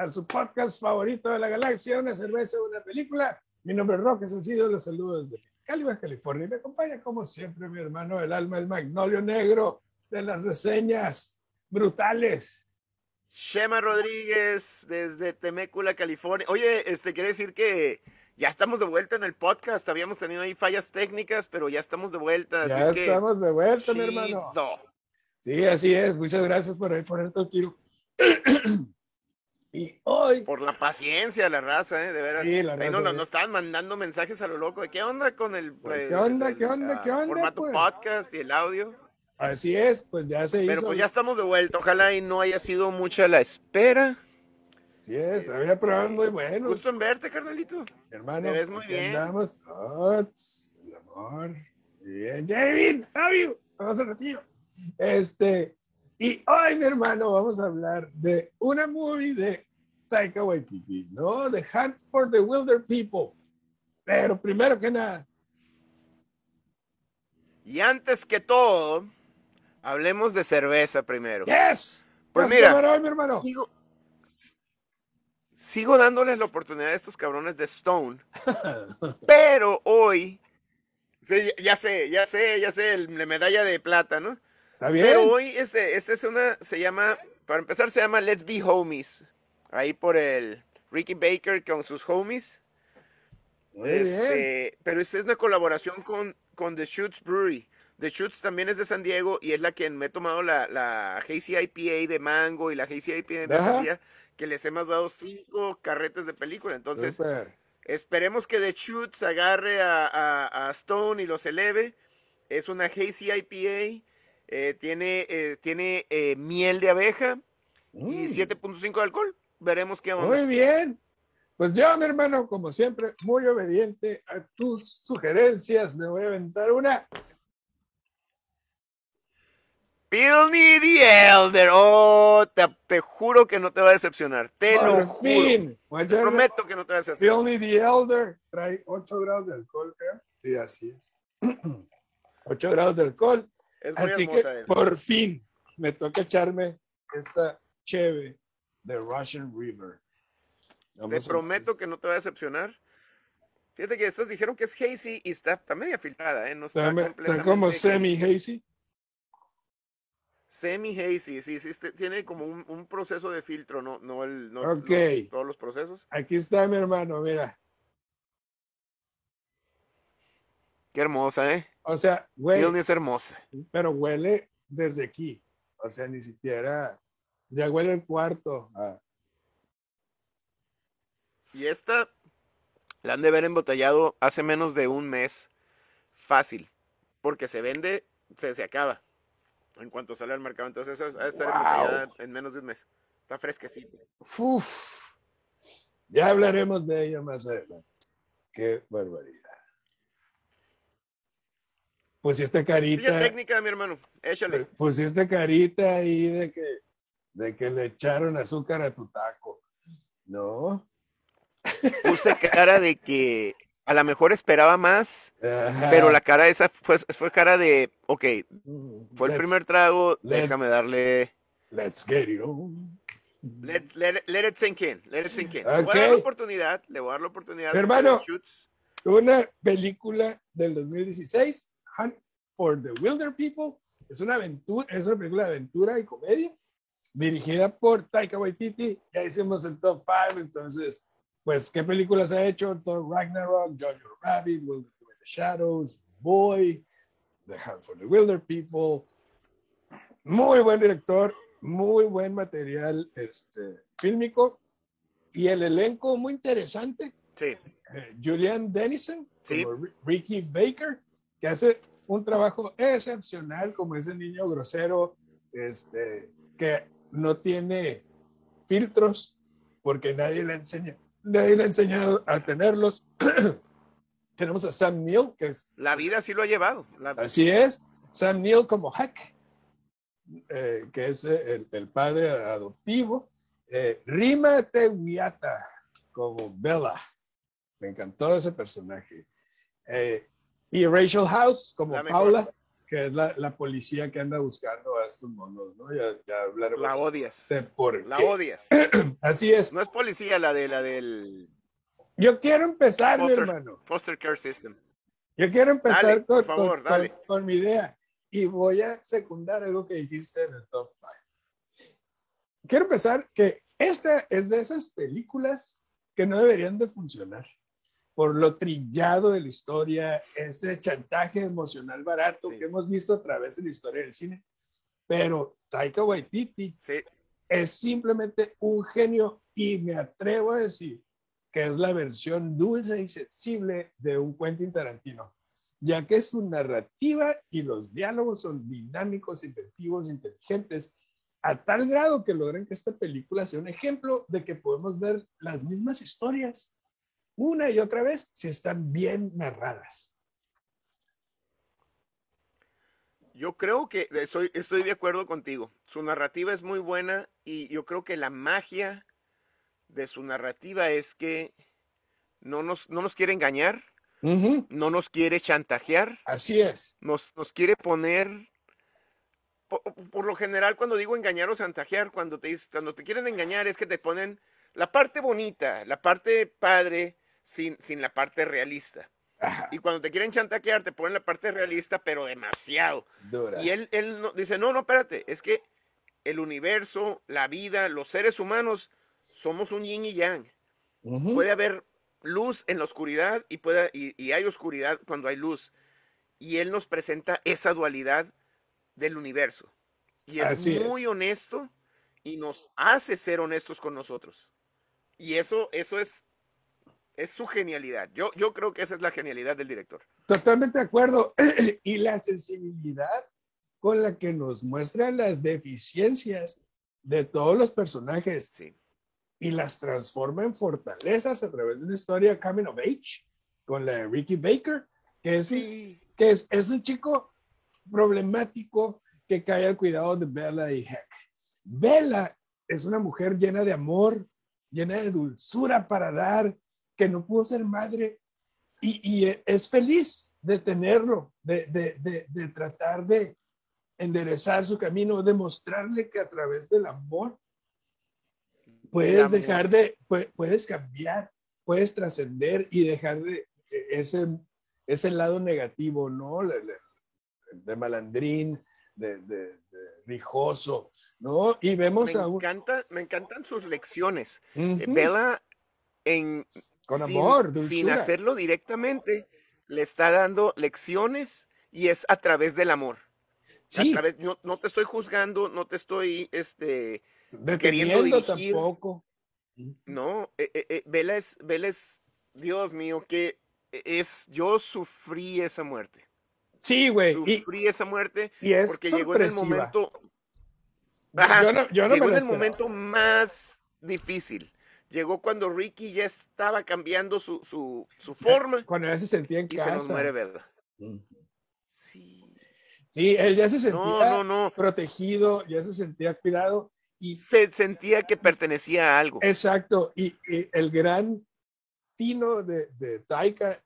a su podcast favorito de la galaxia, una cerveza, una película. Mi nombre es Roque Sencillo, los saludo desde Cali, California. Y me acompaña, como siempre, mi hermano del alma, el Magnolio Negro de las reseñas brutales. Shema Rodríguez desde Temécula, California. Oye, este quiere decir que ya estamos de vuelta en el podcast. Habíamos tenido ahí fallas técnicas, pero ya estamos de vuelta. Ya estamos de vuelta, mi hermano. Sí, así es. Muchas gracias por poner tu tiro. y hoy. Por la paciencia, la raza, ¿eh? De veras. Sí, la raza, ahí nos, estaban mandando mensajes a lo loco. ¿Qué onda con el. Pues, ¿Qué onda? ¿Qué onda? ¿Qué onda? Formato pues? podcast y el audio. Así es, pues ya se hizo. Pero pues ya estamos de vuelta. Ojalá y no haya sido mucha la espera. Así es, había programas muy buenos. Gusto en verte, carnalito. Hermano, Te ves muy bien. Andamos. Oh, el amor. Bien, David, Fabio. Vamos a ratito. Este, y hoy, mi hermano, vamos a hablar de una movie de Taika Waititi, ¿no? The Hunt for the Wilder People. Pero primero que nada. Y antes que todo, hablemos de cerveza primero. Yes. Pues mira, hoy, mi hermano? Sigo, sigo dándoles la oportunidad a estos cabrones de Stone, pero hoy, ya sé, ya sé, ya sé, la medalla de plata, ¿no? Está bien. Pero hoy, este, este es una, se llama, para empezar, se llama Let's Be Homies, ahí por el Ricky Baker con sus homies. Muy este, bien. pero esta es una colaboración con, con The Shoots Brewery. The Shoots también es de San Diego y es la que me he tomado la, la Hazy IPA de mango y la Hazy IPA de sandía, que les hemos dado cinco carretes de película. Entonces, Súper. esperemos que The Shoots agarre a, a- a Stone y los eleve. Es una Hazy IPA, eh, tiene, eh, tiene eh, miel de abeja y Mm, 7.5 de alcohol. Veremos qué onda. Muy bien. Pues yo, mi hermano, como siempre, muy obediente a tus sugerencias, me voy a aventar una. Pilney the Elder. Oh, te, te juro que no te va a decepcionar. Te lo juro. fin. Te prometo que no te va a decepcionar. Philly the Elder trae 8 grados de alcohol. Sí, así es. 8 grados de alcohol. Es muy Así que hermosa. eh. por fin me toca echarme esta cheve de Russian River. Te Vamos a- prometo que no te va a decepcionar. Fíjate que estos dijeron que es hazy y está, está media filtrada, ¿eh? No está, Está, está como hazy. semi hazy. Semi hazy, sí, sí, este- tiene como un, un proceso de filtro, no, no el, no Ok. los- todos los procesos. Aquí está mi hermano, mira. Qué hermosa, ¿eh? O sea, güey, es hermosa. pero huele desde aquí. O sea, ni siquiera. Ya huele el cuarto. Ah, Y esta la han de haber embotellado hace menos de un mes. Fácil. Porque se vende, se, se acaba. En cuanto sale al mercado. Entonces esa ha de estar Wow. embotellada en menos de un mes. Está fresquecita. Uf. Ya hablaremos de ella más adelante. Qué barbaridad. Pusiste carita. técnica, mi hermano. Échale. Pusiste carita ahí de que, de que le echaron azúcar a tu taco. No. Puse cara de que a lo mejor esperaba más. Ajá. Pero la cara esa fue, fue cara de, ok, fue el let's- primer trago, déjame darle, Let's get it on. let, let, it- let it sink in, let it sink in. Le voy a dar la oportunidad, le voy a dar la oportunidad. Hermano. Una película del 2016, Hunt for the Wilder People. Es una aventura, es una película de aventura y comedia dirigida por Taika Waititi. Ya hicimos el top 5, entonces, pues, ¿qué películas ha hecho? Thor Ragnarok, Jojo Rabbit, Will the Shadows, Boy, The Hunt for the Wilder People. Muy buen director, muy buen material este, fílmico y el elenco muy interesante. Sí, Eh, Julian Dennison, Sí. Ricky Baker, que hace un trabajo excepcional como ese niño grosero, este, que no tiene filtros porque nadie le enseña, nadie le ha enseñado a tenerlos. Tenemos a Sam Neill, que es, la vida sí lo ha llevado. la- así es, Sam Neill como Hack, eh, que es el, el padre adoptivo. Eh, Rima Tewiata como Bella. Me encantó ese personaje. Eh, y Rachel House como La mejor. Paula, que es la, la policía que anda buscando a estos monos, ¿no? Ya, ya hablaremos La odias. de por La qué. odias. Así es. No es policía la de la del Yo quiero empezar, mi Foster, hermano. Foster Care System. Yo quiero empezar Dale, con, por favor, con- dale. con- con mi idea y voy a secundar algo que dijiste en el top 5. Quiero empezar que esta es de esas películas que no deberían de funcionar por lo trillado de la historia, ese chantaje emocional barato Sí. que hemos visto a través de la historia del cine. Pero Taika Waititi Sí, es simplemente un genio y me atrevo a decir que es la versión dulce y sensible de un Quentin Tarantino, ya que su narrativa y los diálogos son dinámicos, inventivos, inteligentes, a tal grado que logran que esta película sea un ejemplo de que podemos ver las mismas historias una y otra vez si están bien narradas. yo creo que estoy, estoy de acuerdo contigo. Su narrativa es muy buena y yo creo que la magia de su narrativa es que no nos, no nos quiere engañar, no nos quiere chantajear, Así es. nos, nos quiere poner, por, por lo general cuando digo engañar o chantajear, cuando te, cuando te quieren engañar es que te ponen la parte bonita, la parte padre, sin, sin la parte realista. Ajá, Y cuando te quieren chantajear, te ponen la parte realista, pero demasiado. dura. Y él, él no- dice, no, no, espérate, es que el universo, la vida, los seres humanos, somos un yin y yang. Puede haber luz en la oscuridad y, puede, y, y hay oscuridad cuando hay luz. Y él nos presenta esa dualidad del universo. Y es Así es. muy honesto y nos hace ser honestos con nosotros. Y eso, eso es, es su genialidad. Yo, yo creo que esa es la genialidad del director. Totalmente de acuerdo. y la sensibilidad con la que nos muestra las deficiencias de todos los personajes Sí. y las transforma en fortalezas a través de una historia coming of age con la de Ricky Baker, que es, Sí. que es, es un chico problemático que cae al cuidado de Bella y Heck. Bella es una mujer llena de amor, llena de dulzura para dar, que no pudo ser madre y, y es feliz de tenerlo, de, de, de, de tratar de enderezar su camino, de mostrarle que a través del amor puedes dejar de, pu- puedes cambiar, puedes trascender y dejar de e, ese, ese lado negativo, ¿no? De malandrín, de, rijoso, ¿no? Y vemos Me, a un... encanta, me encantan sus lecciones. Bella, en, Con sin, amor, sin dulzura. hacerlo directamente, le está dando lecciones y es a través del amor. Sí, A través, no, no te estoy juzgando, no te estoy, este, deteniendo dirigir. tampoco. no, eh, eh, eh, es, es, Dios mío, que es, yo sufrí esa muerte. Sí, güey. Y, Sufrí esa muerte y es porque llegó en el momento, Ajá, Yo no, yo no llegó me en el momento más difícil. Llegó cuando Ricky ya estaba cambiando su, su, su forma Cuando ya se sentía en y casa. se nos muere Bella. Ujú. Sí. Sí, él ya se sentía No, no, no. protegido, ya se sentía cuidado. Y Se sentía que pertenecía a algo. exacto, y, y el gran tino de, de Taika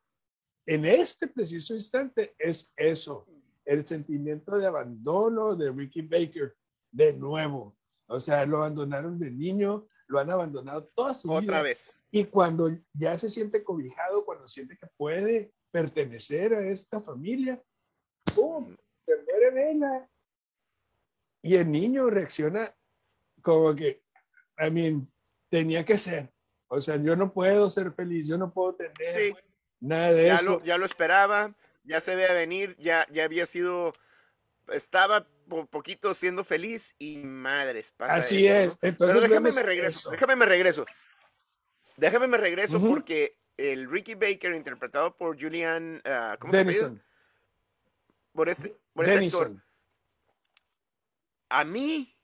en este preciso instante es eso, el sentimiento de abandono de Ricky Baker de nuevo. O sea, lo abandonaron de niño, lo han abandonado toda su vida. Otra vez. Y cuando ya se siente cobijado, cuando siente que puede pertenecer a esta familia, ¡pum! Se muere Bella. Y el niño reacciona como que, I mean, tenía que ser. O sea, yo no puedo ser feliz, yo no puedo tener Sí. nada de Ya eso. lo, ya lo esperaba, ya se veía venir, ya, ya había sido, estaba poquito siendo feliz y madres, pasa Así eso, ¿no? es. Entonces Pero déjame me regreso, eso. déjame me regreso. Déjame me regreso porque el Ricky Baker, interpretado por Julian, ah, ¿cómo se apellida? Denison. Por este, por este actor. A mí,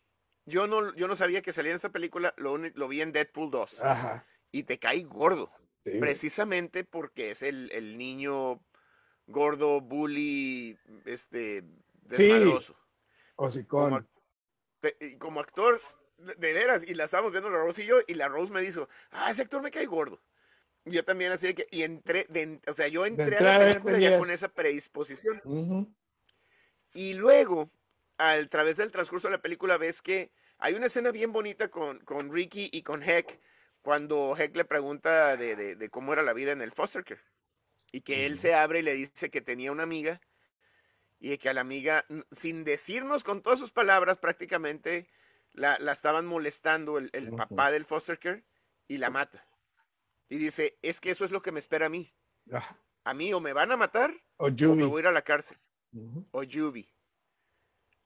yo no, yo no sabía que salía en esa película, lo, vi en Deadpool 2 Ajá. y te cae gordo. sí. precisamente porque es el, el niño gordo, bully, este, Sí. Hocicón. Como, te- como actor, de, veras, y la estábamos viendo la Rose y yo, y la Rose me dijo, ah, ese actor me cae gordo. Y yo también así de que, y entré, de o sea, yo entré a la película ya con esa predisposición. Y luego, a través del transcurso de la película, ves que hay una escena bien bonita con, con Ricky y con Heck, cuando Heck le pregunta de, de, de cómo era la vida en el foster care. Y que él se abre y le dice que tenía una amiga y que a la amiga, sin decirnos con todas sus palabras, prácticamente la, la estaban molestando el, el papá del foster care y la mata. Y dice, es que eso es lo que me espera a mí. Ah, A mí o me van a matar O o me voy a ir a la cárcel. O Yubi.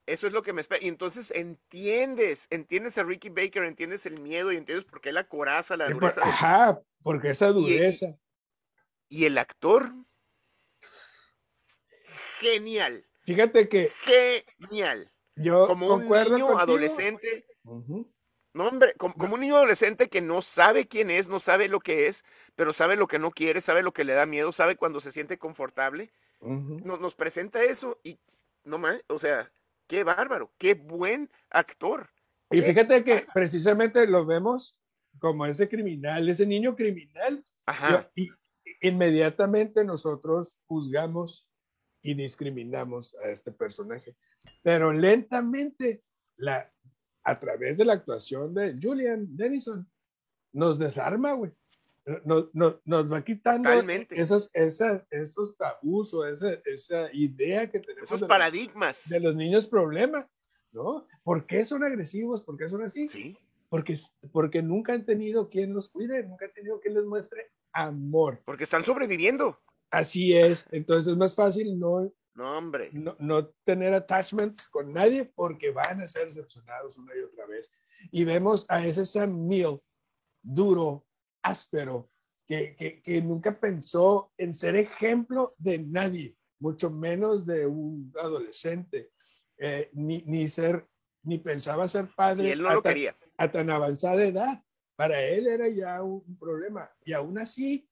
Eso es lo que me espera. Y entonces entiendes, entiendes a Ricky Baker, entiendes el miedo y entiendes por qué la coraza, la por- dureza. Ajá, porque esa dureza. Y el actor, genial, Fíjate que genial. yo Como un niño contigo. adolescente, no hombre, como, como un niño adolescente que no sabe quién es, no sabe lo que es, pero sabe lo que no quiere, sabe lo que le da miedo, sabe cuando se siente confortable. Nos, nos presenta eso y no más, o sea, qué bárbaro, qué buen actor. Y fíjate que precisamente lo vemos como ese criminal, ese niño criminal. Ajá. Y inmediatamente nosotros juzgamos y discriminamos a este personaje. Pero lentamente, la, a través de la actuación de Julian Dennison, nos desarma, güey. Nos, nos- nos va quitando Totalmente. esos, esas, esos tabús o esa, esa idea que tenemos Esos de los- paradigmas. de los niños problema, ¿no? ¿Por qué son agresivos? ¿Por qué son así? Sí, Porque, porque nunca han tenido quien los cuide, nunca han tenido quien les muestre amor. porque están sobreviviendo. Así es. Entonces es más fácil no, No, hombre. no, no tener attachments con nadie porque van a ser decepcionados una y otra vez. Y vemos a ese Sam Neill duro, áspero, que, que, que nunca pensó en ser ejemplo de nadie, mucho menos de un adolescente, eh, ni, ni ser, ni pensaba ser padre Y él no a lo tan- quería. a tan avanzada edad. Para él era ya un, un problema. Y aún así,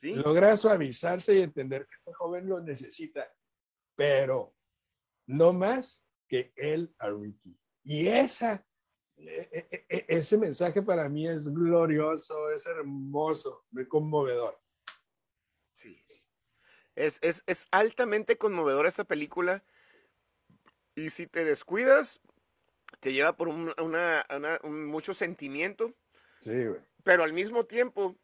Sí. logra suavizarse y entender que este joven lo necesita, pero no más que él a Ricky. Y esa, e- e- e- ese mensaje para mí es glorioso, es hermoso, muy conmovedor. Sí. Es, es, es altamente conmovedora esta película. Y si te descuidas, te lleva por un, una, una- un- mucho sentimiento. Sí, güey. Pero al mismo tiempo,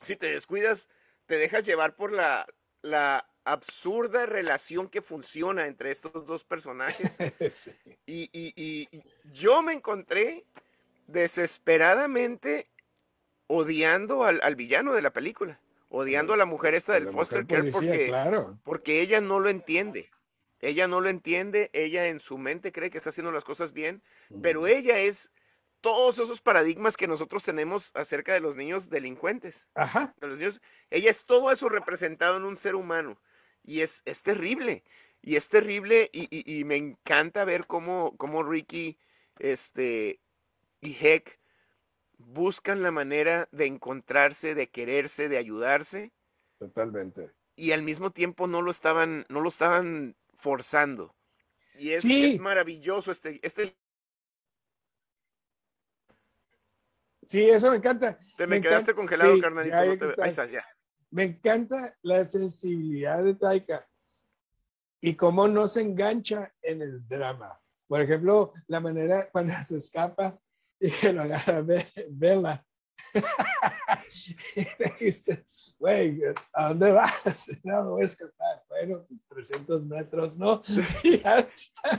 si te descuidas, te dejas llevar por la, la absurda relación que funciona entre estos dos personajes. Sí. Y, y- y- y yo me encontré desesperadamente odiando al, al villano de la película, odiando a la mujer esta del foster care policía, porque, claro. porque ella no lo entiende. Ella no lo entiende, ella en su mente cree que está haciendo las cosas bien, pero ella es todos esos paradigmas que nosotros tenemos acerca de los niños delincuentes. Ajá. de los niños, ella es todo eso representado en un ser humano y es, es terrible. Y es terrible y, y- y me encanta ver cómo, cómo Ricky este, y Heck buscan la manera de encontrarse, de quererse, de ayudarse Totalmente. y al mismo tiempo no lo estaban, no lo estaban forzando. Y es, Sí. es maravilloso este, este, Sí, eso me encanta. te me, Me quedaste encanta- congelado, sí, carnalito. ya, no te ahí estás. ya. Me encanta la sensibilidad de Taika y cómo no se engancha en el drama. Por ejemplo, la manera cuando se escapa y que lo agarra Be- Bella. güey, ¿a dónde vas? No, me voy a escapar. Bueno, 300 metros, ¿no? Y ya,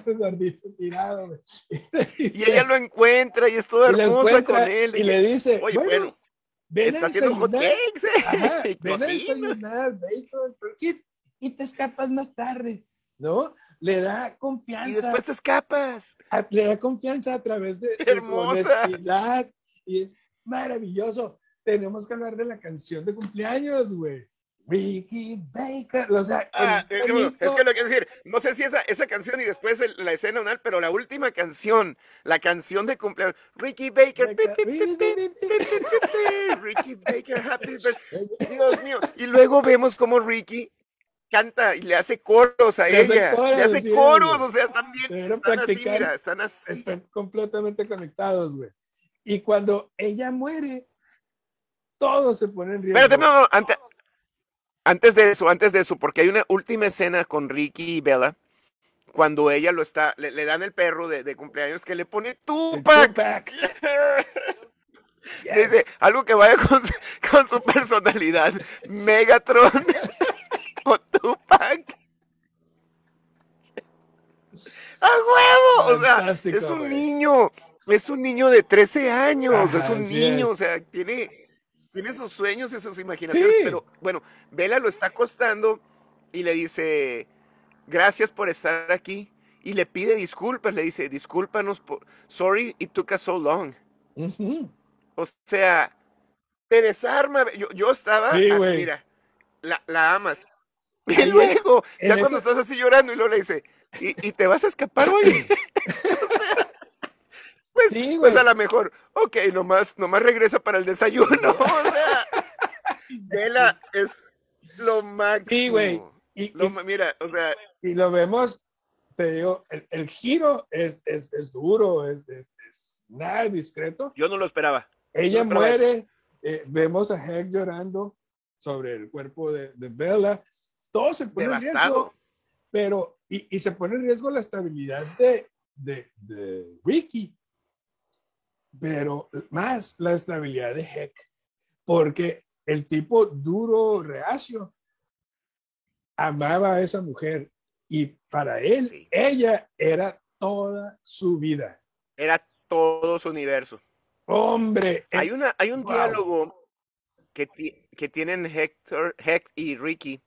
el gordito tirado. güey. Y, ella lo encuentra y es toda hermosa con él. y le dice, Oye, bueno, bueno, ven a está haciendo hot desayunar". cakes, ¿eh? Ajá, Y ven a cocina. desayunar, bacon, ¿por qué? Y te escapas más tarde, ¿no? Le da confianza, Y después te escapas. a- le da confianza a través de, de su honestidad y es maravilloso. Tenemos que hablar de la canción de cumpleaños, güey. Ricky Baker, o sea, Ah, es, que, bueno, bonito- es que lo que decir, no sé si esa, esa canción y después el- la escena final, pero la última canción, la canción de cumpleaños, Ricky Baker, Ricky Baker, happy birthday. Dios mío. Y luego vemos como Ricky canta y le hace coros a Le hace ella. coros, le hace coros, o sea, están bien, están así, mira, están así. están completamente conectados, güey. Y cuando ella muere, todo se pone en riesgo. Espérate, no, no, antes, antes de eso, antes de eso, porque hay una última escena con Ricky y Bella cuando ella lo está, le, le dan el perro de, de cumpleaños que le pone Tupac. Tupac. Yes. Dice, algo que vaya con, su- con su personalidad. Megatron o Tupac. ¡A huevo! O sea, es un niño. Es un niño de 13 años. Ajá, es un niño. es. O sea, tiene, tiene sus sueños y sus imaginaciones. Sí. Pero bueno, Vela lo está acostando y le dice, gracias por estar aquí. Y le pide disculpas. Le dice, discúlpanos por... Sorry it took us so long. O sea, te desarma. Yo, yo estaba Sí, así, güey. mira, la, la amas. Y luego, ya cuando estás así llorando y luego le dice, ¿y, y te vas a escapar hoy? pues, Sí, pues a lo mejor, ok, nomás, nomás regresa para el desayuno. O sea, Vela es lo máximo. Sí, güey. Y, Lo y- mira, o sea, y lo vemos, te digo, el, el giro es, es, es duro, es, es- nada discreto. yo no lo esperaba. Ella No muere, eh, vemos a Heck llorando sobre el cuerpo de, de Bella. Todo se pone en riesgo, Devastado. pero y, y se pone en riesgo la estabilidad de, de, de Ricky, pero más la estabilidad de Heck, porque el tipo duro, reacio, amaba a esa mujer y para él, Sí. ella era toda su vida. Era todo su universo. Hombre, Hay, una, hay un Wow. diálogo que, ti- que tienen Hector, Heck y Ricky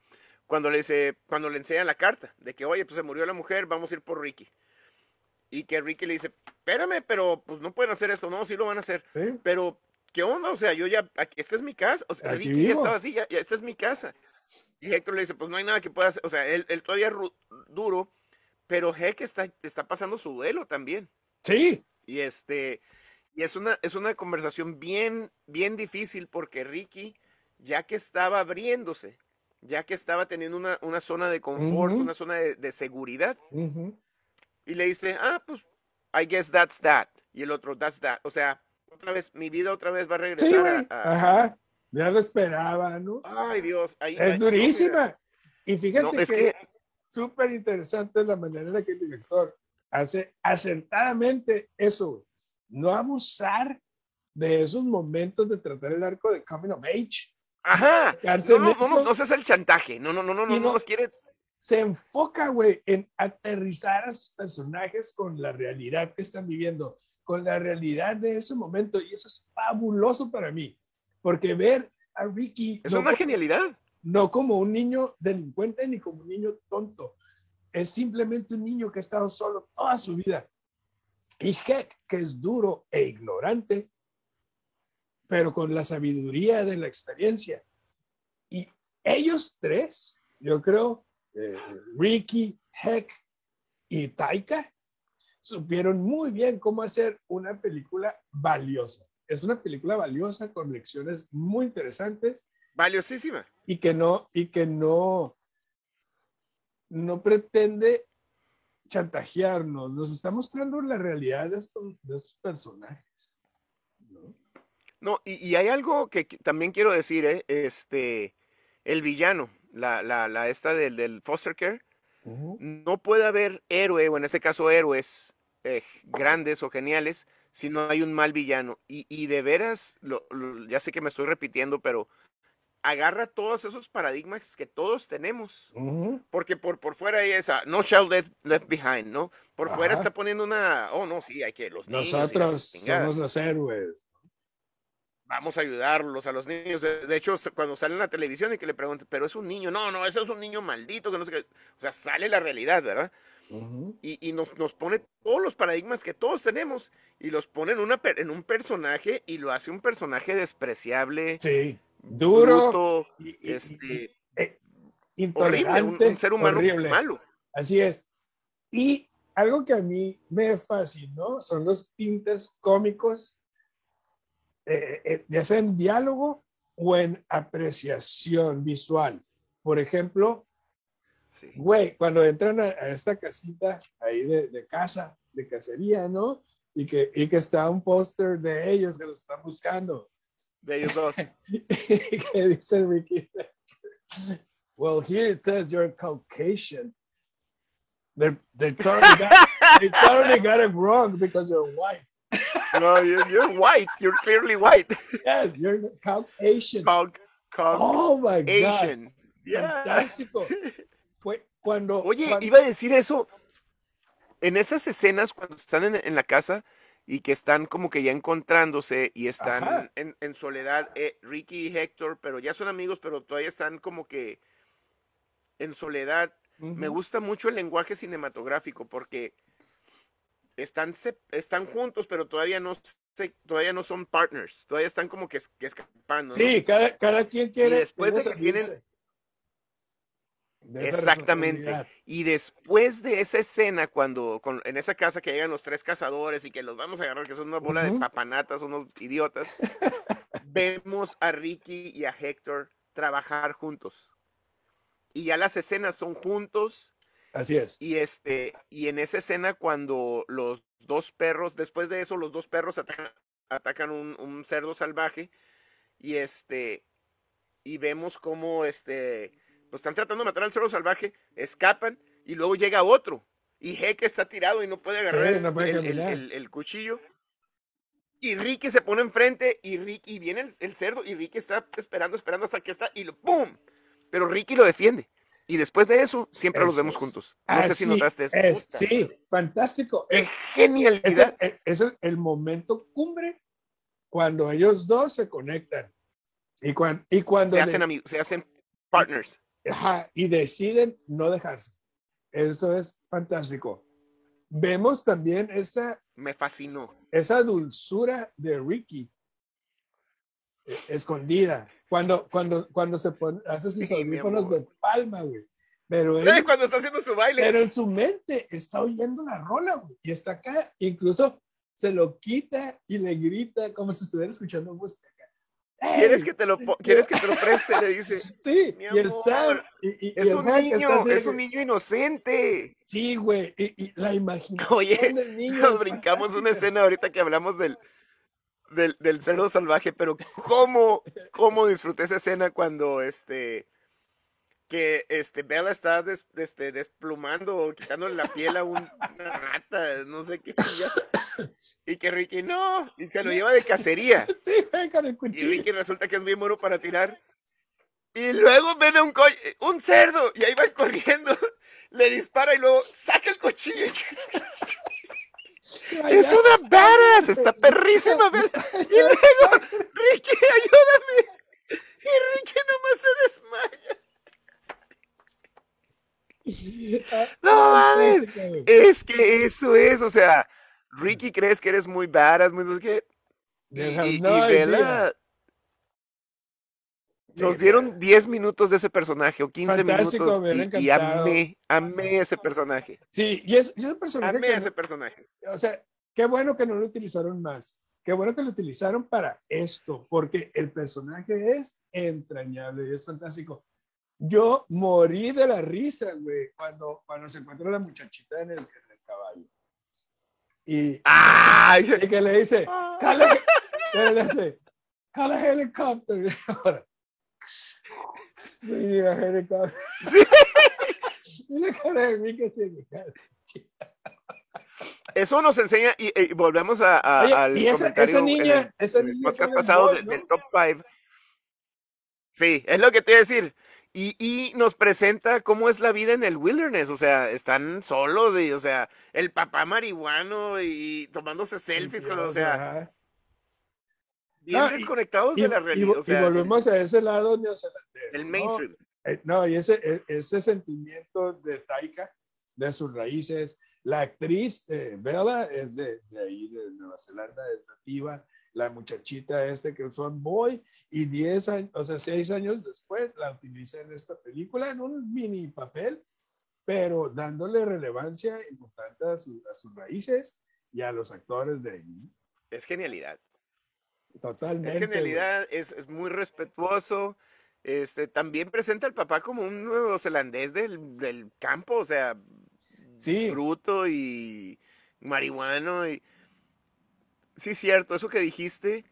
cuando le, cuando le enseñan la carta de que, oye, pues se murió la mujer, vamos a ir por Ricky. Y que Ricky le dice, espérame, pero pues no pueden hacer esto, no, sí lo van a hacer. ¿sí? Pero, ¿qué onda? O sea, yo ya, aquí, esta es mi casa. O sea, Ricky ya vivo. estaba así, ya, ya, esta es mi casa. Y Hector le dice, pues no hay nada que pueda hacer. O sea, él, él todavía ru- duro, pero Heck está, está pasando su duelo también. Sí, Y este, y es una, es una conversación bien, bien difícil porque Ricky, ya que estaba abriéndose, ya que estaba teniendo una, una zona de confort, una zona de, de seguridad, ujú, y le dice, ah, pues, I guess that's that. Y el otro, that's that. O sea, otra vez, mi vida otra vez va a sí, regresar güey, a, a- ajá, ya lo esperaba, ¿no? Ay, Dios. ahí- ahí- Es no, durísima. Y fíjate No, es que, que- súper interesante la manera en la que el director hace acertadamente eso, no abusar de esos momentos de tratar el arco de Coming of Age. Ajá. No, no, no, no, no seas el chantaje. No, no, no, no, no no- nos quiere. Se enfoca, güey, en aterrizar a sus personajes con la realidad que están viviendo, con la realidad de ese momento. Y eso es fabuloso para mí, porque ver a Ricky Es no una como- genialidad. no como un niño delincuente ni como un niño tonto. Es simplemente un niño que ha estado solo toda su vida. Y Heck, que es duro e ignorante, pero con la sabiduría de la experiencia. Y ellos tres, yo creo, eh, Ricky, Heck y Taika, supieron muy bien cómo hacer una película valiosa. Es una película valiosa con lecciones muy interesantes Valiosísima. y que no y que no no pretende chantajearnos nos está mostrando la realidad de estos, de estos personajes ¿no? No, y, y hay algo que, que también quiero decir, ¿eh? Este, el villano, la, la, la esta del, del foster care, no puede haber héroe, o en este caso héroes eh, grandes o geniales, si no hay un mal villano. Y, y de veras, lo- lo- ya sé que me estoy repitiendo, pero agarra todos esos paradigmas que todos tenemos. Porque por, por fuera hay esa, no child left, left behind, ¿no? Por fuera está poniendo una, oh no, sí, hay que los niños. nosotros somos los héroes vamos a ayudarlos a los niños. De, hecho, cuando sale en la televisión y que le preguntan, pero es un niño, no, no, ese es un niño maldito, que no sé qué. O sea, sale la realidad, ¿verdad? Y, y nos, nos pone todos los paradigmas que todos tenemos y los pone en, una, en un personaje y lo hace un personaje despreciable, sí duro bruto, y- y- y- este, eh, horrible, un, intolerante un ser humano horrible. malo. Así es. Y algo que a mí me fascinó son los tintes cómicos, eh, eh, ya sea en diálogo o en apreciación visual. Por ejemplo, Sí. güey, cuando entran a, a esta casita ahí de, de casa, de cacería, ¿no? Y que, y que está un póster de ellos que los están buscando. De ellos dos. que dice Ricky, well, here it says you're Caucasian. They, they, totally got, they totally got it wrong because you're white. No, you're, you're white. You're clearly white. Yes, you're Caucasian. Cog, Oh my God. Asian. Yeah. Fantástico. Cuando. Oye, cuando- iba a decir eso. En esas escenas cuando están en, en la casa y que están como que ya encontrándose y están en, en soledad, eh, Ricky y Héctor, pero ya son amigos, pero todavía están como que en soledad. Me Ujú. gusta mucho el lenguaje cinematográfico porque están, están juntos, pero todavía no, todavía no son partners. Todavía están como que, que escapando. ¿no? Sí, cada, cada quien quiere. después de que tienen- de Exactamente. Y después de esa escena, cuando con- en esa casa que llegan los tres cazadores y que los vamos a agarrar, que son una bola de papanatas, unos idiotas, vemos a Ricky y a Héctor trabajar juntos. Y ya las escenas son juntos Así es. y este y en esa escena cuando los dos perros, después de eso los dos perros atacan, atacan un, un cerdo salvaje y este y vemos cómo este pues están tratando de matar al cerdo salvaje, escapan y luego llega otro y Heck está tirado y no puede agarrar Sí, el- no puede el, el- caminar. el- el cuchillo. Y Ricky se pone enfrente y, Ricky, y viene el, el cerdo y Ricky está esperando, esperando hasta que está y lo ¡pum! Pero Ricky lo defiende. Y después de eso, siempre los vemos es. juntos. No sé si Así notaste eso. es, sí, fantástico. ¡Qué Es, es genialidad! el, es el- el momento cumbre cuando ellos dos se conectan y, cuan- y cuando Se hacen amigos, se hacen partners. ajá, y deciden no dejarse. Eso es fantástico. Vemos también esa, Me fascinó. esa dulzura de Ricky escondida cuando, cuando, cuando se pone, hace sus Sí, audífonos amor. de palma, güey. Pero él, ¿Sabes cuando está haciendo su baile? pero en su mente está oyendo la rola, güey, y está acá, incluso se lo quita y le grita como si estuviera escuchando música. ¡Ey! ¿Quieres que te lo quieres que te lo preste? Le dice. Sí, Mi y el amor, Sam, y, y- y Es el un niño, así es un niño inocente. Sí, güey, y, y la imaginación Oye, del niño Nos brincamos una fantástica. escena ahorita que hablamos del, del, del cerdo salvaje, pero cómo, cómo disfruté esa escena cuando este que este Bella está des- este, desplumando o quitándole la piel a un- una rata, no sé qué chingada. Y que Ricky no, y se lo lleva de cacería. Sí, con el Y cuchillo. Ricky resulta que es bien bueno para tirar. Y luego ven a un, un cerdo y ahí va corriendo, le dispara y luego saca el cuchillo. Ay, Es una badass, está perrísima. Y luego, Ricky, ayúdame. Y Ricky nomás se desmaya. No mames. Es que eso es, o sea, Ricky crees que eres muy badass, muy no sé qué. Y, y-. Nos dieron 10 minutos de ese personaje o 15 Fantástico, minutos y, y amé, amé ese personaje. Sí, y es, y es un personaje Amé ese no- personaje. o sea, qué bueno que no lo utilizaron más. Qué bueno que lo utilizaron para esto, porque el personaje es entrañable y es fantástico. Yo morí de la risa, güey, cuando, cuando se encuentra la muchachita en el, en el caballo. Y, ¡Ay! y que le dice, cala, que le dice, cala helicóptero. Y sí, la helicóptero. Y la cara de mí que se. Eso nos enseña, y, y volvemos a, a- Oye, al y esa, comentario esa en niña, el- esa en el niña podcast pasado ¿no? del top 5. Sí, es lo que te iba a decir. Y, y nos presenta cómo es la vida en el wilderness, o sea, están solos y, o sea, el papá marihuano y tomándose selfies, con, o sea, Ajá. Bien No, y- desconectados y, de la y- realidad, o y sea, volvemos a ese lado neozelandés. el ¿no? mainstream. Eh, No, y ese, e- ese sentimiento de Taika, de sus raíces. La actriz eh, Bella es de, de ahí, de Nueva Zelanda, es nativa. La muchachita este que son boy y 10 años, o sea, 6 años después la utiliza en esta película en un mini papel, pero dándole relevancia importante a, su- a sus raíces y a los actores de ahí. Es genialidad. Totalmente. Es genialidad, es, es muy respetuoso. Este, también presenta al papá como un neozelandés del, del campo, o sea, Sí. bruto y marihuano. Y... Sí, cierto, eso que dijiste,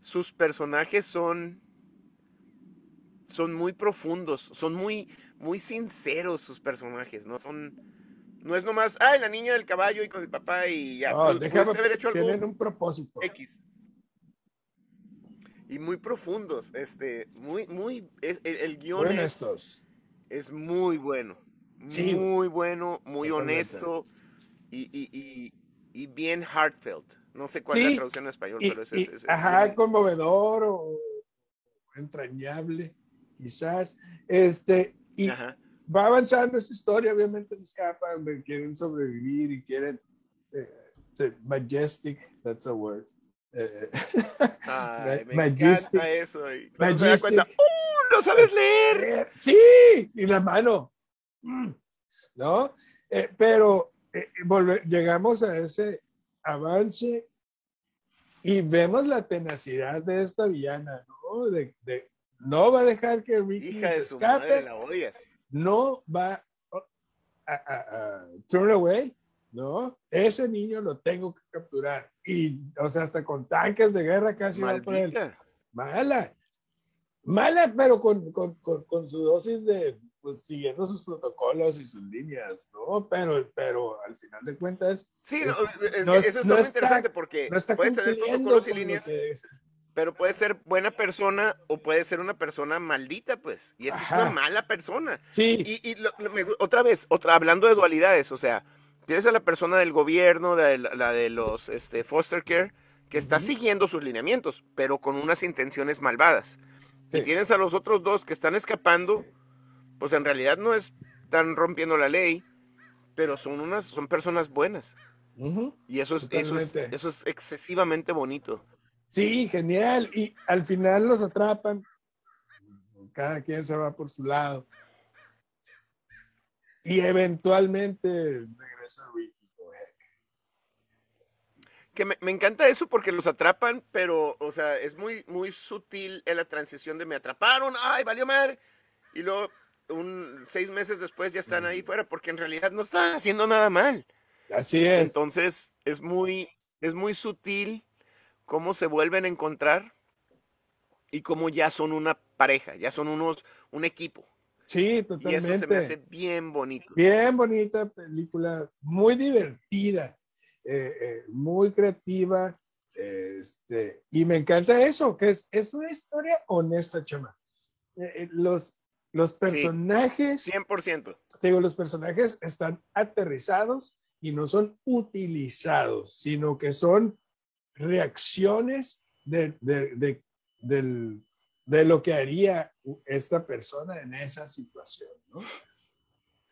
sus personajes son, son muy profundos, son muy, muy sinceros sus personajes, ¿no? Son, No es nomás, ay, la niña del caballo y con el papá y ya. No, Pu- déjame, haber hecho algo tienen un propósito. X. Y muy profundos, este, muy, muy, es- el, el guion es, es muy bueno. Sí. Muy bueno, muy honesto y, y, y, bien heartfelt. No sé cuál es la traducción en español, pero es, es- ajá, bien- conmovedor o entrañable, quizás. Este, y Ajá. va avanzando esa historia, obviamente se escapan, quieren sobrevivir y quieren. eh, majestic, that's a word. Eh, Ay, me majestic. encanta eso. Y cuando se da cuenta, ¡uh! ¡No sabes leer! Sí, y la mano. Mm, ¿No? Eh, pero eh, volve- llegamos a ese avance y vemos la tenacidad de esta villana, ¿no? De, de- no va a dejar que Ricky Hija se de su madre, escape, la odias. no va a, a- a turn away, ¿no? Ese niño lo tengo que capturar. Y, o sea, hasta con tanques de guerra casi va por él. Maldita. Mala. Mala, pero con, con, con, con su dosis de, pues, siguiendo sus protocolos y sus líneas, ¿no? Pero, pero al final de cuentas, Sí, Es- no, es- no es- eso está no muy está- interesante porque está puedes tener protocolos y líneas, pero puede ser buena persona o puede ser una persona maldita, pues. Y esa es una mala persona. Sí, Y, y lo- lo- me otra vez, otra, hablando de dualidades, o sea, tienes a la persona del gobierno, de la, de los este, foster care, que está siguiendo sus lineamientos, pero con unas intenciones malvadas. sí. Y tienes a los otros dos que están escapando, pues en realidad no están rompiendo la ley, pero son unas, son personas buenas. Y eso es, eso es, Totalmente. eso es excesivamente bonito. Sí, genial. Y al final los atrapan. Cada quien se va por su lado. Y eventualmente regresa Ricky. Que me, me encanta eso porque los atrapan, pero, o sea, es muy, muy sutil en la transición de me atraparon, ay, valió madre. Y luego, un, seis meses después ya están ahí fuera, porque en realidad no están haciendo nada mal. Así es. Entonces, es muy, es muy sutil cómo se vuelven a encontrar y cómo ya son una pareja, ya son unos, un equipo. Sí, Y totalmente. eso se me hace bien bonito. Bien bonita película, muy divertida, eh, eh, muy creativa. Este, y me encanta eso, que es, es una historia honesta, chama. Eh, los, los personajes, 100%. te digo, los personajes están aterrizados y no son utilizados, sino que son reacciones de, de, de, del- de lo que haría esta persona en esa situación, ¿no?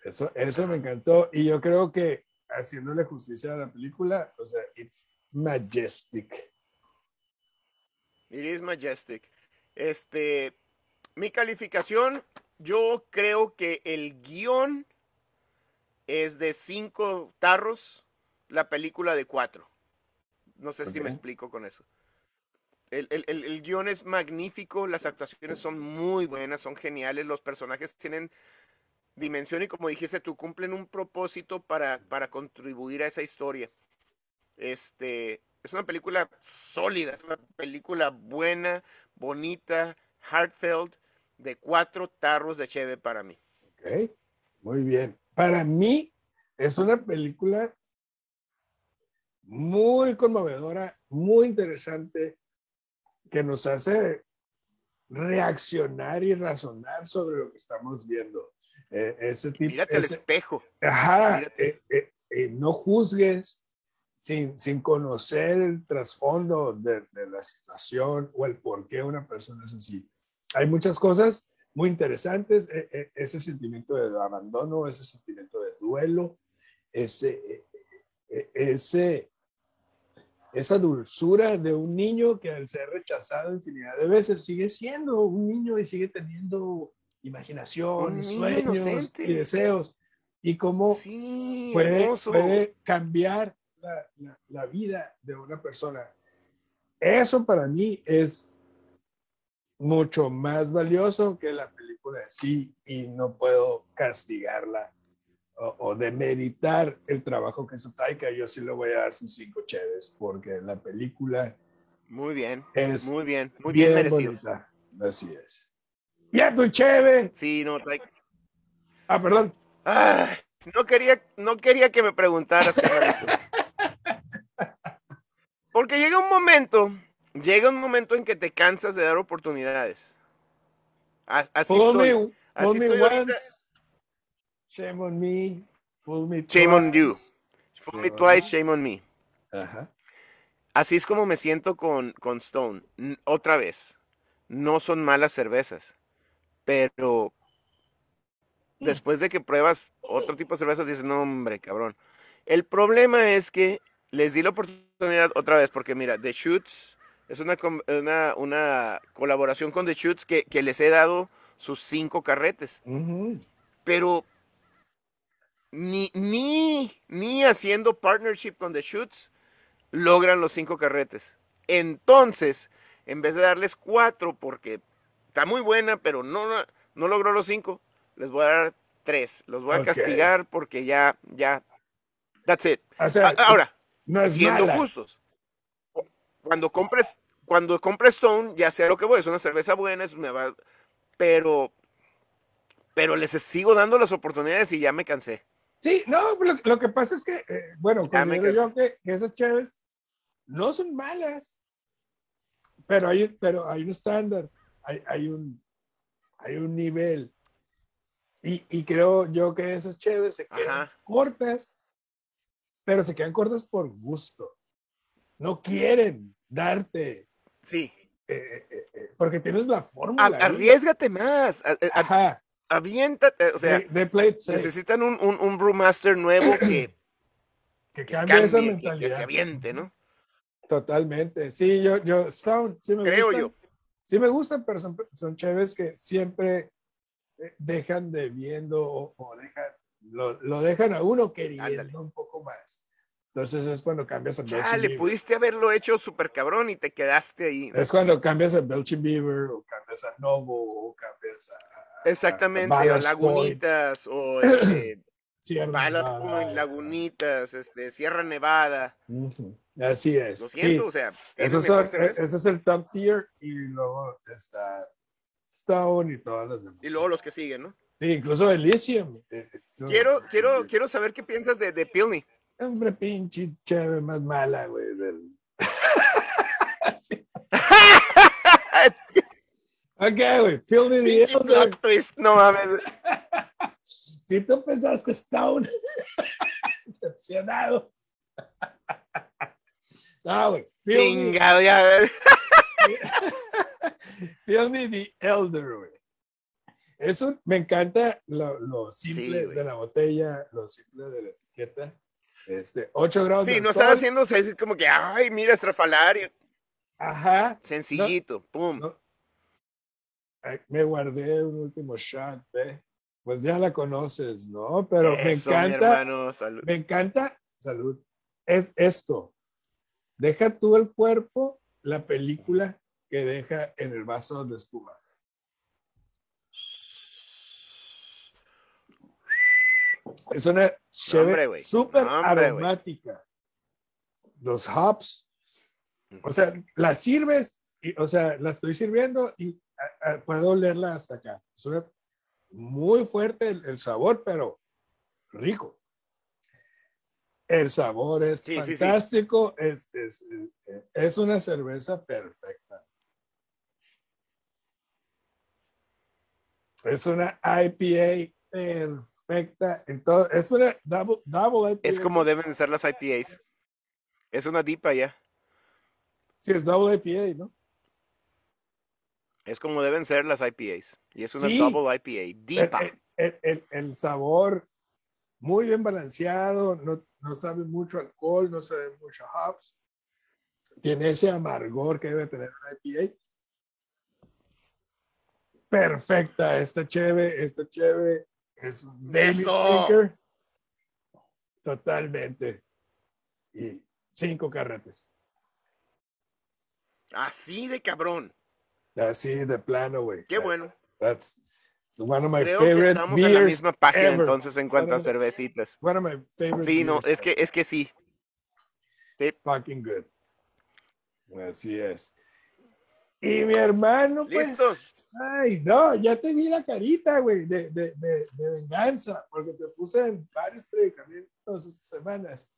Eso, eso me encantó y yo creo que haciéndole justicia a la película, o sea, it's majestic. It is majestic. Este, mi calificación, yo creo que el guion es de cinco tarros, la película de cuatro. No sé si me explico con eso. El, el- el- el guion es magnífico, las actuaciones son muy buenas, son geniales, los personajes tienen dimensión y como dijiste tú, cumplen un propósito para, para contribuir a esa historia. Este, es una película sólida, es una película buena, bonita, heartfelt, de cuatro tarros de cheve para mí. Ok, muy bien. Para mí es una película muy conmovedora, muy interesante, que nos hace reaccionar y razonar sobre lo que estamos viendo. Eh, ese tipo, Mírate al ese- espejo. Ajá, eh, eh, eh, no juzgues sin, sin conocer el trasfondo de, de la situación o el por qué una persona es así. Hay muchas cosas muy interesantes, eh, eh, ese sentimiento de abandono, ese sentimiento de duelo, ese, ese, esa dulzura de un niño que al ser rechazado infinidad de veces sigue siendo un niño y sigue teniendo imaginación, sueños inocente. y deseos. Y cómo Sí, puede, cambiar la, la- la vida de una persona. Eso para mí es mucho más valioso que la película sí y no puedo castigarla o, o demeritar el trabajo que hizo Taika. Yo sí le voy a dar sus cinco cheves porque la película Muy bien, es muy bien, muy bien, merecido. bonita. Así es. ¡Ya tu cheve! Sí, no, Taika. Ah, perdón. Ah, No quería, no quería que me preguntaras. Porque llega un momento, llega un momento en que te cansas de dar oportunidades. As- Así estoy. Así estoy ahorita. Shame on me. Fool me Shame on you. twice. Fool me twice, shame on me. Ajá. Así es como me siento con, con Stone. N- Otra vez, no son malas cervezas, pero después de que pruebas otro tipo de cervezas, dices, no, hombre, cabrón. El problema es que les di la oportunidad otra vez, porque mira, The Shoots es una, una, una colaboración con The Shoots que, que les he dado sus cinco carretes, pero ni, ni, ni haciendo partnership con The Shoots logran los cinco carretes. Entonces, en vez de darles cuatro, porque está muy buena, pero no, no logró los cinco, les voy a dar tres. Los voy a castigar porque ya, ya, that's it. O sea, Ahora, no siendo mala. justos, cuando compres, cuando compres Stone, ya sé a lo que voy, es una cerveza buena, es me va, pero, pero les sigo dando las oportunidades y ya me cansé. Sí, no, lo, lo que pasa es que, eh, bueno, me considero yo que, que esas chaves no son malas, pero hay, pero hay un estándar, hay, hay, un, hay un nivel. Y, y creo yo que esas chaves se quedan Ajá. cortas, pero se quedan cortas por gusto. No quieren darte, Sí, eh, eh, porque tienes la fórmula. Arriesgate más, Ajá, aviéntate, o sea, de, de safe, necesitan un, un, un brewmaster nuevo que, que que cambie esa cambie, que- mentalidad. se aviente, ¿no? Totalmente. Sí, yo, yo, Stone, sí me Creo gustan. yo. Sí me gustan, pero son, son chéves que siempre eh, dejan debiendo o, o dejan, lo, lo dejan a uno queriendo Ándale. un poco más. Entonces es cuando cambias a Belching Chale, Beaver. pudiste haberlo hecho súper cabrón y te quedaste ahí. ¿no? Es cuando cambias a Belching Beaver o cambias a Novo o cambias a... Exactamente, o Point, Lagunitas, o este, Nevada, Point, Lagunitas, este, Sierra Nevada. Así es. Lo sí. siento, o sea, cerveza. ese es el top tier y luego está Stone y todas las demás. Y luego los que siguen, ¿no? Sí, incluso Elysium. eh, eh, Quiero, quiero, quiero saber qué piensas de, de Pilney. Hombre, pinche chévere más mala, güey. del- Sí. Ok, güey. The Pinche Elder. plot twist, no mames. Si tú pensabas que Stone, decepcionado. No, güey. Pilney, Chingado, ya. Pilney the Elder, güey. Eso me encanta lo, lo simple Sí, güey. de la botella, lo simple de la etiqueta. Este, 8 grados Sí, de no están haciendo así como que, ay, mira, estrafalario. Ajá. Sencillito, pum. No. Me guardé un último shot, ve. Pues ya la conoces, ¿no? Pero me Eso, mi encanta, hermano, salud. me encanta, salud, es esto. Deja tú el cuerpo, la película que deja en el vaso de espuma. Es una güey. súper aromática. Los hops, o sea, la sirves, y, o sea, la estoy sirviendo y puedo olerla hasta acá. Es muy fuerte el, el sabor, pero rico. El sabor es Sí, sí, sí. fantástico, Es, es, eh, es una cerveza perfecta. Es una IPA perfecta. en todo- es una double, double IPA. Es como deben de ser las IPAs. Es una dipa ya. Sí, es double IPA, ¿no? Es como deben ser las IPAs. Y es una Sí. double IPA. el, Dipa. el- el- el- el sabor muy bien balanceado, no, no sabe mucho alcohol, no sabe mucho hops. Tiene ese amargor que debe tener una IPA. Perfecta, esta cheve, esta cheve es un ¡Eso! drinker. Totalmente. Y cinco carretes. Así de cabrón. Así de plano, güey. Qué bueno. That's one of my Creo que favorite estamos en la misma página ever. entonces en cuanto a One of- cervecitas. One of my favorite Sí, no, es que, es que sí. It's fucking good. Así es. Y mi hermano, pues. ¿Listo? Ay, no, ya te vi la carita, güey, de, de, de, de venganza, porque te puse en varios predicamentos estas semanas.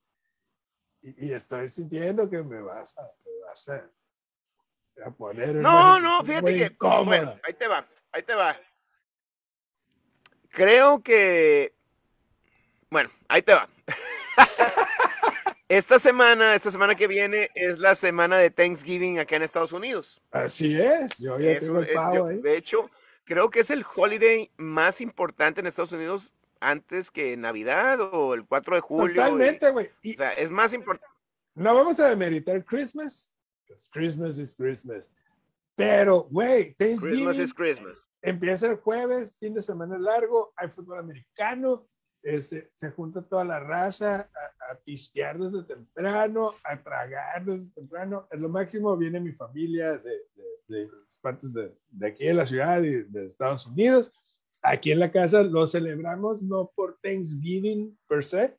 Y, y estoy sintiendo que me vas a, me vas a, a poner. en No, no, fíjate que. incómoda. Bueno, ahí te va, ahí te va. Creo que. Bueno, ahí te va. Esta semana, esta semana que viene es la semana de Thanksgiving acá en Estados Unidos. Así es, yo ya Es tengo el pavo yo- ahí. de hecho, creo que es el holiday más importante en Estados Unidos antes que Navidad o el 4 de julio. Totalmente, güey. O sea, es más importante. no vamos a demeritar Christmas, because Christmas is Christmas. Pero, güey, Thanksgiving Christmas is Christmas. empieza el jueves, fin de semana largo, hay fútbol americano, este, se junta toda la raza a, a pistear desde temprano, a tragar desde temprano. En lo máximo viene mi familia de, de, de partes de, de aquí de la ciudad y de Estados Unidos. Aquí en la casa lo celebramos no por Thanksgiving per se,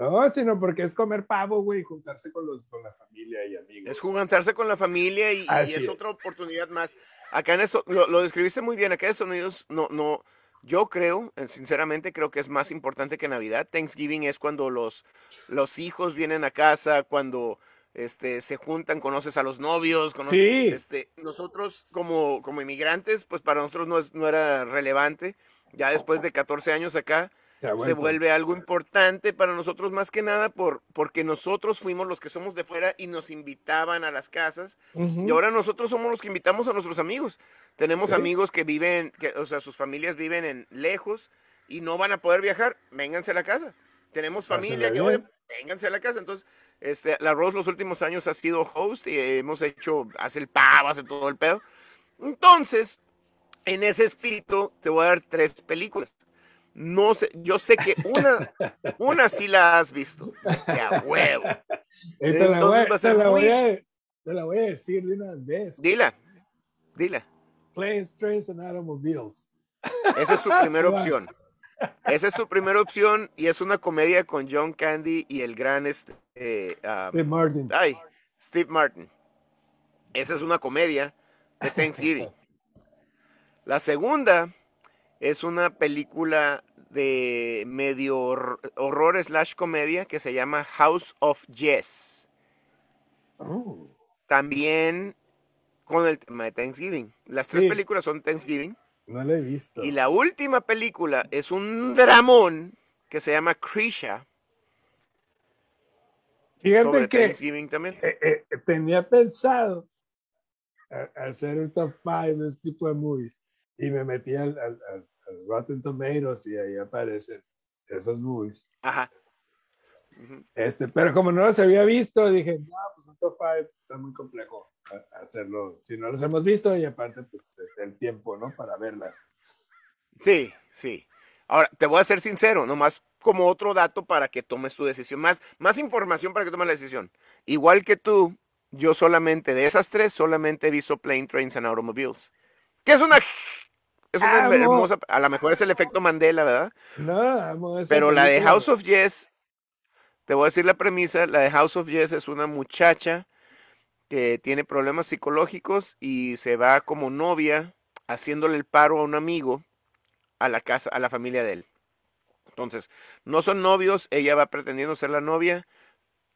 no, sino porque es comer pavo, güey, y juntarse con, los, con la familia y amigos. Es juntarse con la familia y, es, es. otra oportunidad más. Acá en eso, lo, lo describiste muy bien, acá en Estados Unidos, no, no, yo creo, eh, sinceramente creo que es más importante que Navidad. Thanksgiving es cuando los, los hijos vienen a casa, cuando este, se juntan, conoces a los novios, cono- Sí. este, nosotros como, como inmigrantes, pues para nosotros no, es, no era relevante. Ya después de 14 años acá, Se vuelve algo importante para nosotros más que nada por, porque nosotros fuimos los que somos de fuera y nos invitaban a las casas y ahora nosotros somos los que invitamos a nuestros amigos. Tenemos Sí. amigos que viven, que, o sea, sus familias viven en lejos y no van a poder viajar, vénganse a la casa. Tenemos familia que, oye, vénganse a la casa. Entonces, este, la Rose los últimos años ha sido host y hemos hecho, hace el pavo, hace todo el pedo. Entonces, en ese espíritu, te voy a dar tres películas. No sé, yo sé que una, una sí la has visto. De a huevo. Te, la Entonces voy, va a te la voy a, te la voy a decir de una vez. Dila, dila. Planes, Trains and Automobiles. Esa es tu primera opción. Esa es tu primera opción y es una comedia con John Candy y el gran este, eh, ah, De Martin. ay, Steve Martin. Esa es una comedia de Thanksgiving. La segunda es una película de medio hor- horror slash comedia que se llama House of Yes. Oh, También con el tema de Thanksgiving. Las tres Sí. películas son Thanksgiving. no la he visto. Y la última película es un dramón que se llama Krisha Fíjate sobre que Thanksgiving también. eh, eh, tenía pensado a- hacer un top 5 de este tipo de movies y me metí al, al- al- al Rotten Tomatoes y ahí aparecen esos movies. Ajá. Este, pero como no los había visto, dije, no, pues un top 5 está muy complejo hacerlo. Si no los hemos visto y aparte, pues el tiempo, ¿no? Para verlas. Sí, sí. Ahora, te voy a ser sincero, nomás como otro dato para que tomes tu decisión. Más, más información para que tomes la decisión. Igual que tú, yo solamente, de esas tres, solamente he visto Plane, Trains and Automobiles. Que es una... Es una Amo. hermosa... A lo mejor es el efecto Mandela, ¿verdad? No, amo esa Pero la de. House of Yes, te voy a decir la premisa, la de House of Yes es una muchacha que tiene problemas psicológicos y se va como novia haciéndole el paro a un amigo a la casa, a la familia de él. Entonces, no son novios, ella va pretendiendo ser la novia,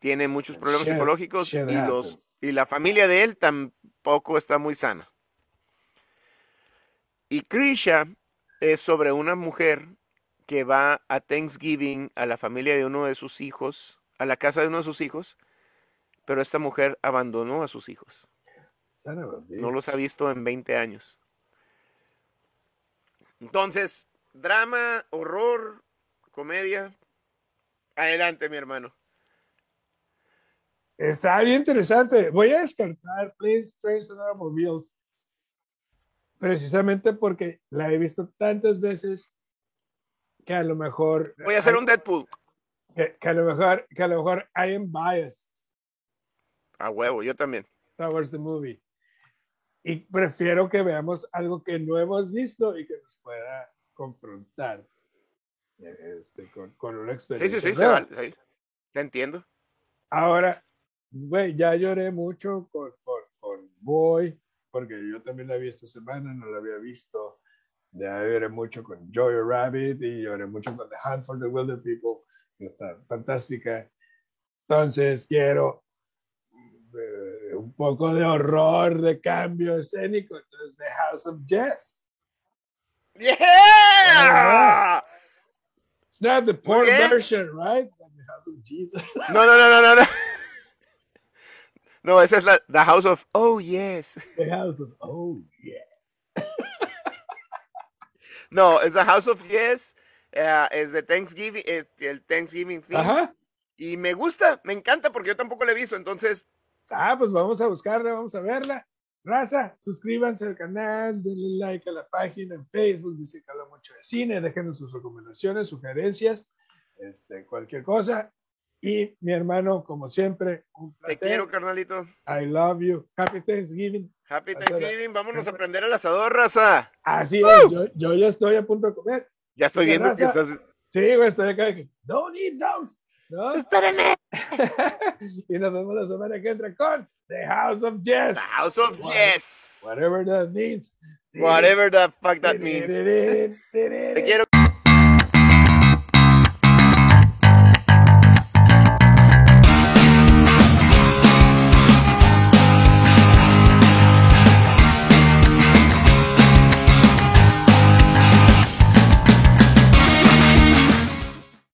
tiene muchos problemas Shit- psicológicos shit y, los, y la familia de él tampoco está muy sana. Y Krisha es sobre una mujer que va a Thanksgiving a la familia de uno de sus hijos, a la casa de uno de sus hijos, pero esta mujer abandonó a sus hijos. No los ha visto en 20 años. Entonces, drama, horror, comedia. Adelante, mi hermano. Está bien interesante. Voy a descartar Planes, Trains and Automobiles precisamente porque la he visto tantas veces que a lo mejor Voy a hacer un Deadpool. que, que a lo mejor que a lo mejor I am biased A huevo, yo también. towards the movie y prefiero que veamos algo que no hemos visto y que nos pueda confrontar este, con, con una Sí, experiencia sí, sí, se nueva. vale, sí. Te entiendo. Ahora, güey, ya lloré mucho con, con, con Boy, porque yo también la vi esta semana, no la había visto. Ya lloré mucho con Joy Rabbit y lloré mucho con The Hunt for the Wilder People, que está fantástica. Entonces quiero eh, un poco de horror, de cambio escénico. Entonces, The House of Jess. Yeah! It's not the porn version, right? The House of Jesus. No, no, no, no, no, no. No, esa es la The House of Oh Yes. The House of Oh yeah. No, es The House of Yes. eh, es de Thanksgiving, es el Thanksgiving theme. Ajá. Y me gusta, me encanta porque yo tampoco la he visto. Entonces, Ah, pues vamos a buscarla, vamos a verla. Raza, suscríbanse al canal, denle like a la página en Facebook, dice que habla mucho de cine, déjenos sus recomendaciones, sugerencias, este, cualquier cosa. Y mi hermano, como siempre, un te placer. quiero, carnalito. I love you. Happy Thanksgiving. Happy Thanksgiving. Vámonos a prender el asador, raza. Así es, yo, yo ya estoy a punto de comer. Ya estoy viendo que raza. estás. Sí, güey, estoy acá. que, Don't eat those. ¿no? Espérenme. y nos vemos la semana que entra con The House of Jess. The House of What- Yes. Whatever that means. Whatever the fuck that means. Te Te quiero.